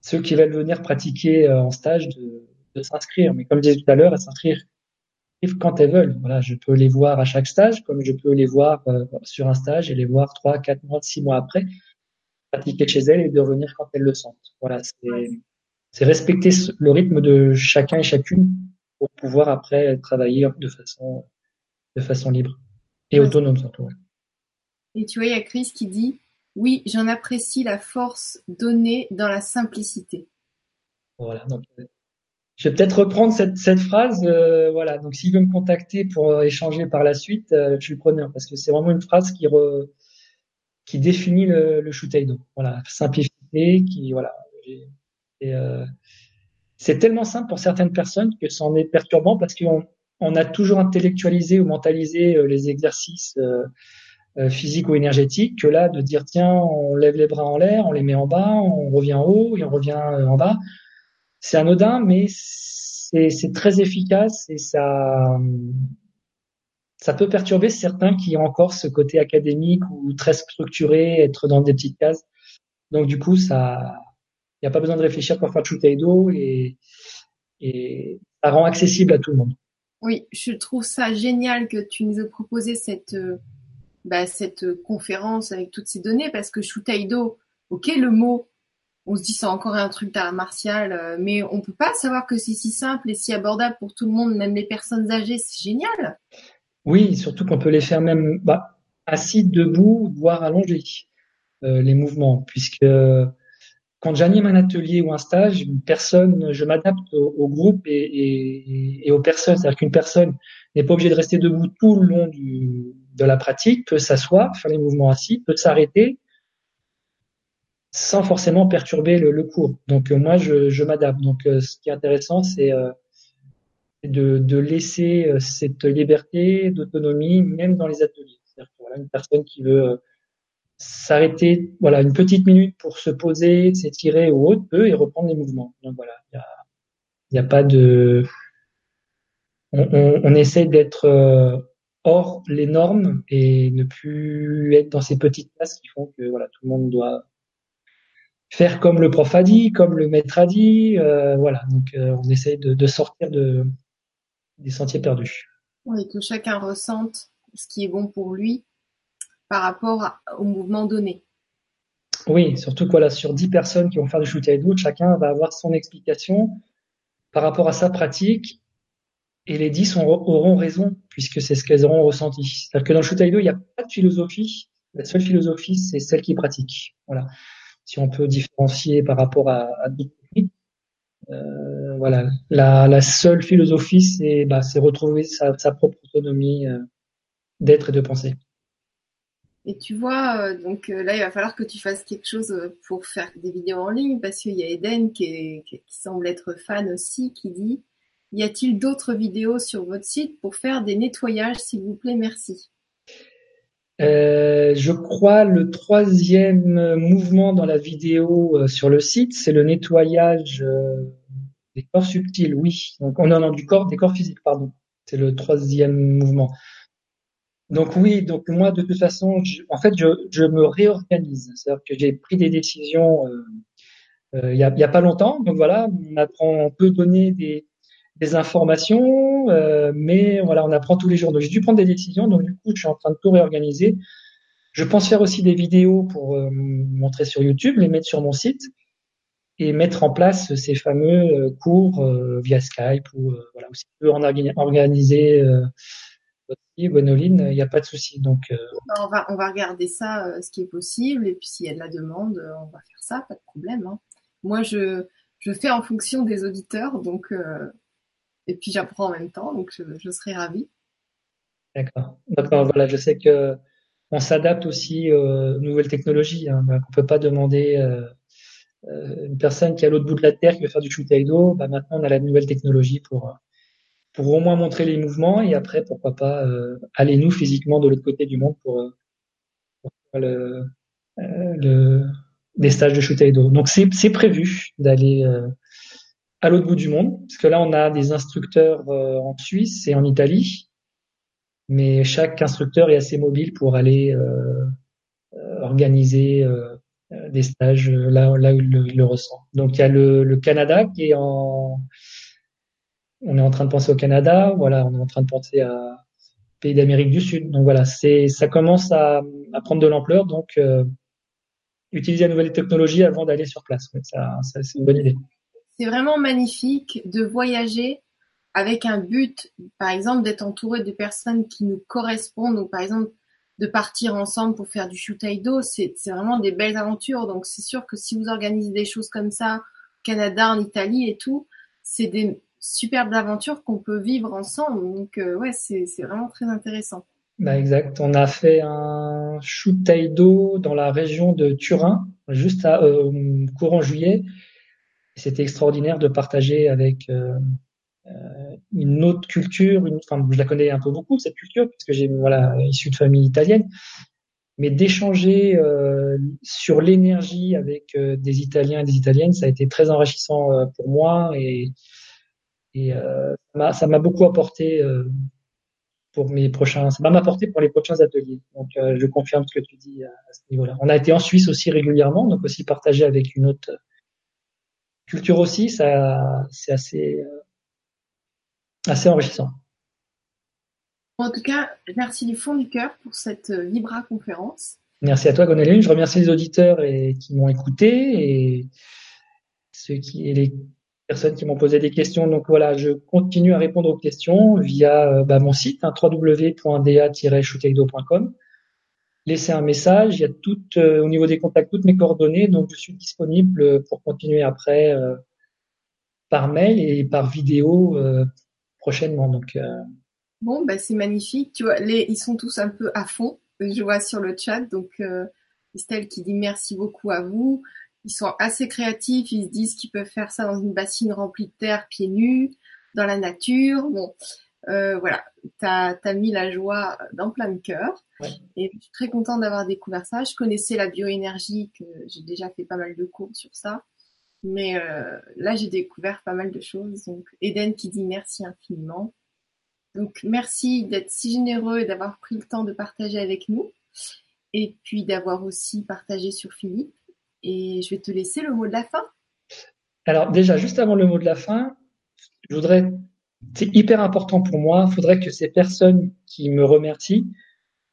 ceux qui veulent venir pratiquer euh, en stage de, s'inscrire. Mais comme je disais tout à l'heure, à s'inscrire quand elles veulent. Voilà, je peux les voir à chaque stage, comme je peux les voir euh, sur un stage et les voir trois, quatre mois, six mois après, pratiquer chez elles et de revenir quand elles le sentent. Voilà, c'est respecter le rythme de chacun et chacune pour pouvoir après travailler de façon de façon libre et autonome surtout. Et tu vois, il y a Chris qui dit oui, j'en apprécie la force donnée dans la simplicité. Voilà, donc je vais peut-être reprendre cette, cette phrase. Euh, voilà. Donc, s'il veut me contacter pour euh, échanger par la suite, euh, je suis preneur parce que c'est vraiment une phrase qui re, qui définit le, le Shutaido. Voilà, simplicité, qui voilà. Et, c'est tellement simple pour certaines personnes que c'en est perturbant parce qu'on on a toujours intellectualisé ou mentalisé les exercices physiques ou énergétiques que là de dire tiens on lève les bras en l'air, on les met en bas, on revient en haut et on revient en bas c'est anodin, mais c'est très efficace et ça, ça peut perturber certains qui ont encore ce côté académique ou très structuré, être dans des petites cases. Donc du coup, ça, il n'y a pas besoin de réfléchir pour faire Shutaido et, et ça rend accessible à tout le monde. Oui, je trouve ça génial que tu nous aies proposé cette, bah, cette conférence avec toutes ces données parce que Shutaido, ok, le mot, on se dit c'est encore un truc d'art martial, euh, mais on peut pas savoir que c'est si simple et si abordable pour tout le monde, même les personnes âgées, c'est génial. Oui, surtout qu'on peut les faire même bah, assis, debout, voire allongés, euh, les mouvements, puisque quand j'anime un atelier ou un stage, une personne, je m'adapte au, groupe et, aux personnes. C'est-à-dire qu'une personne n'est pas obligée de rester debout tout le long de la pratique, peut s'asseoir, faire les mouvements assis, peut s'arrêter sans forcément perturber le, cours. Donc euh, moi, je, m'adapte. Donc euh, ce qui est intéressant, c'est euh, de, laisser cette liberté d'autonomie même dans les ateliers. C'est-à-dire voilà, personne qui veut s'arrêter, voilà, une petite minute pour se poser, s'étirer ou autre, peut et reprendre les mouvements. Donc voilà, il n'y a, a, pas de, on, on, essaie d'être hors les normes et ne plus être dans ces petites places qui font que voilà, tout le monde doit faire comme le prof a dit, comme le maître a dit. Euh, voilà, donc euh, on essaie de, de sortir de, des sentiers perdus. Oui, que chacun ressente ce qui est bon pour lui par rapport au mouvement donné. Oui, surtout que voilà, sur 10 personnes qui vont faire du shoot chacun va avoir son explication par rapport à sa pratique et les 10 auront raison puisque c'est ce qu'elles auront ressenti. C'est-à-dire que dans le shoot il n'y a pas de philosophie. La seule philosophie, c'est celle qui pratique. Voilà si on peut différencier par rapport à, à euh, voilà, la, seule philosophie, c'est bah, retrouver sa, sa, propre autonomie euh, d'être et de penser. Et tu vois, euh, donc euh, là, il va falloir que tu fasses quelque chose euh, pour faire des vidéos en ligne, parce qu'il y a Eden qui, semble être fan aussi, qui dit Y a-t-il d'autres vidéos sur votre site pour faire des nettoyages, s'il vous plaît, merci. Je crois le troisième mouvement dans la vidéo sur le site, c'est le nettoyage des corps subtils. Oui, donc on en a du corps, des corps physiques, pardon. C'est le troisième mouvement. Donc oui, donc moi de toute façon, en fait, je, je me réorganise. C'est-à-dire que j'ai pris des décisions il y, a, y a pas longtemps. Donc voilà, on apprend, on peut donner des, des informations, euh, mais voilà, on apprend tous les jours. Donc j'ai dû prendre des décisions, donc du coup je suis en train de tout réorganiser. Je pense faire aussi des vidéos pour euh, montrer sur YouTube, les mettre sur mon site et mettre en place ces fameux euh, cours via Skype ou voilà, si tu veux en organiser aussi, Gwenoline, il n'y a pas de souci. Donc on va on va regarder ça, ce qui est possible, et puis s'il y a de la demande, on va faire ça, pas de problème. Hein. Moi je je fais en fonction des auditeurs, donc et puis j'apprends en même temps, donc je, serai ravie. D'accord. D'accord. Voilà, je sais que on s'adapte aussi aux nouvelles technologies. Hein. On peut pas demander euh, euh, une personne qui est à l'autre bout de la terre qui veut faire du shoot d'eau. Bah maintenant on a la nouvelle technologie pour pour au moins montrer les mouvements et après pourquoi pas euh, aller nous physiquement de l'autre côté du monde pour, pour faire le, le des stages de shoot d'eau. Donc c'est prévu d'aller à l'autre bout du monde, parce que là on a des instructeurs euh, en Suisse et en Italie, mais chaque instructeur est assez mobile pour aller euh, euh, organiser des stages là, là où il le, ressent. Donc il y a le, Canada qui est en, on est en train de penser au Canada, voilà, on est en train de penser à pays d'Amérique du Sud. Donc voilà, c'est ça commence à, prendre de l'ampleur, donc utiliser la nouvelle technologie avant d'aller sur place. C'est une bonne idée c'est vraiment magnifique de voyager avec un but, par exemple, d'être entouré de personnes qui nous correspondent, ou par exemple, de partir ensemble pour faire du shutaido, c'est vraiment des belles aventures. Donc c'est sûr que si vous organisez des choses comme ça, Canada, en Italie et tout, c'est des, superbes aventures qu'on peut vivre ensemble. Donc ouais, c'est vraiment très intéressant. Bah exact. On a fait un shoot taïdo dans la région de Turin, juste à euh, courant juillet. C'était extraordinaire de partager avec euh, euh, une autre culture. Une, enfin, je la connais un peu beaucoup cette culture puisque j'ai voilà issu de famille italienne, mais d'échanger euh, sur l'énergie avec euh, des Italiens et des Italiennes, ça a été très enrichissant pour moi et, et ça m'a beaucoup apporté pour mes prochains, ça va m'apporter pour les prochains ateliers. Donc, euh, je confirme ce que tu dis à, ce niveau-là. On a été en Suisse aussi régulièrement, donc aussi partagé avec une autre culture aussi, ça, c'est assez, euh, assez enrichissant. En tout cas, merci du fond du cœur pour cette euh, Vibra conférence. Merci à toi, Gonéline. Je remercie les auditeurs et, qui m'ont écouté et ceux qui, et les personnes qui m'ont posé des questions. Donc voilà, je continue à répondre aux questions via euh, bah, mon site hein, www.da-shootakedo.com. Laissez un message, il y a tout euh, au niveau des contacts toutes mes coordonnées, donc je suis disponible pour continuer après euh, par mail et par vidéo prochainement. Donc bon, bah c'est magnifique. Les, ils sont tous un peu à fond. Je vois sur le chat, donc Estelle qui dit merci beaucoup à vous ils sont assez créatifs, ils se disent qu'ils peuvent faire ça dans une bassine remplie de terre, pieds nus, dans la nature. Bon, euh, voilà, t'as as mis la joie dans plein de cœur. Et je suis très contente d'avoir découvert ça. Je connaissais la bioénergie, que j'ai déjà fait pas mal de cours sur ça. Mais euh, là, j'ai découvert pas mal de choses. Donc, Eden qui dit merci infiniment. Donc, merci d'être si généreux et d'avoir pris le temps de partager avec nous. Et puis d'avoir aussi partagé sur Philippe. Et je vais te laisser le mot de la fin. Alors déjà, juste avant le mot de la fin, je voudrais, c'est hyper important pour moi, il faudrait que ces personnes qui me remercient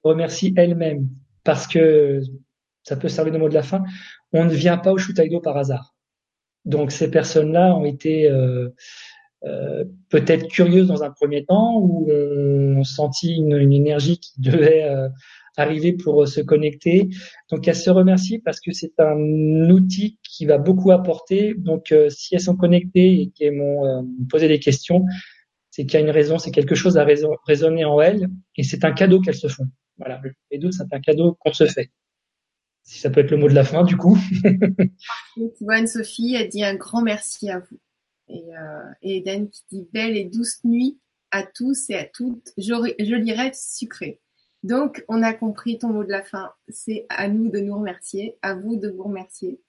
remercient elles-mêmes parce que ça peut servir de mot de la fin. On ne vient pas au Shutaido par hasard. Donc ces personnes-là ont été euh, euh, peut-être curieuses dans un premier temps ou ont senti une, énergie qui devait euh, arriver pour euh, se connecter. Donc elles se remercient parce que c'est un outil qui va beaucoup apporter. Donc euh, si elles sont connectées et qu'elles m'ont euh, posé des questions, c'est qu'il y a une raison, c'est quelque chose à résonner en elles et c'est un cadeau qu'elles se font. Voilà, les deux, c'est un cadeau qu'on se fait. Si ça peut être le mot de la fin, du coup. Anne-Sophie a dit un grand merci à vous. Et, euh, et Eden qui dit belle et douce nuit à tous et à toutes. Je, je lirai sucré. Donc, on a compris ton mot de la fin. C'est à nous de nous remercier, à vous de vous remercier.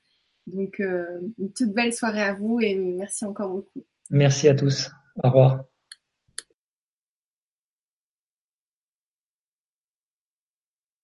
Donc, euh, une toute belle soirée à vous et merci encore beaucoup. Merci à tous. Au revoir.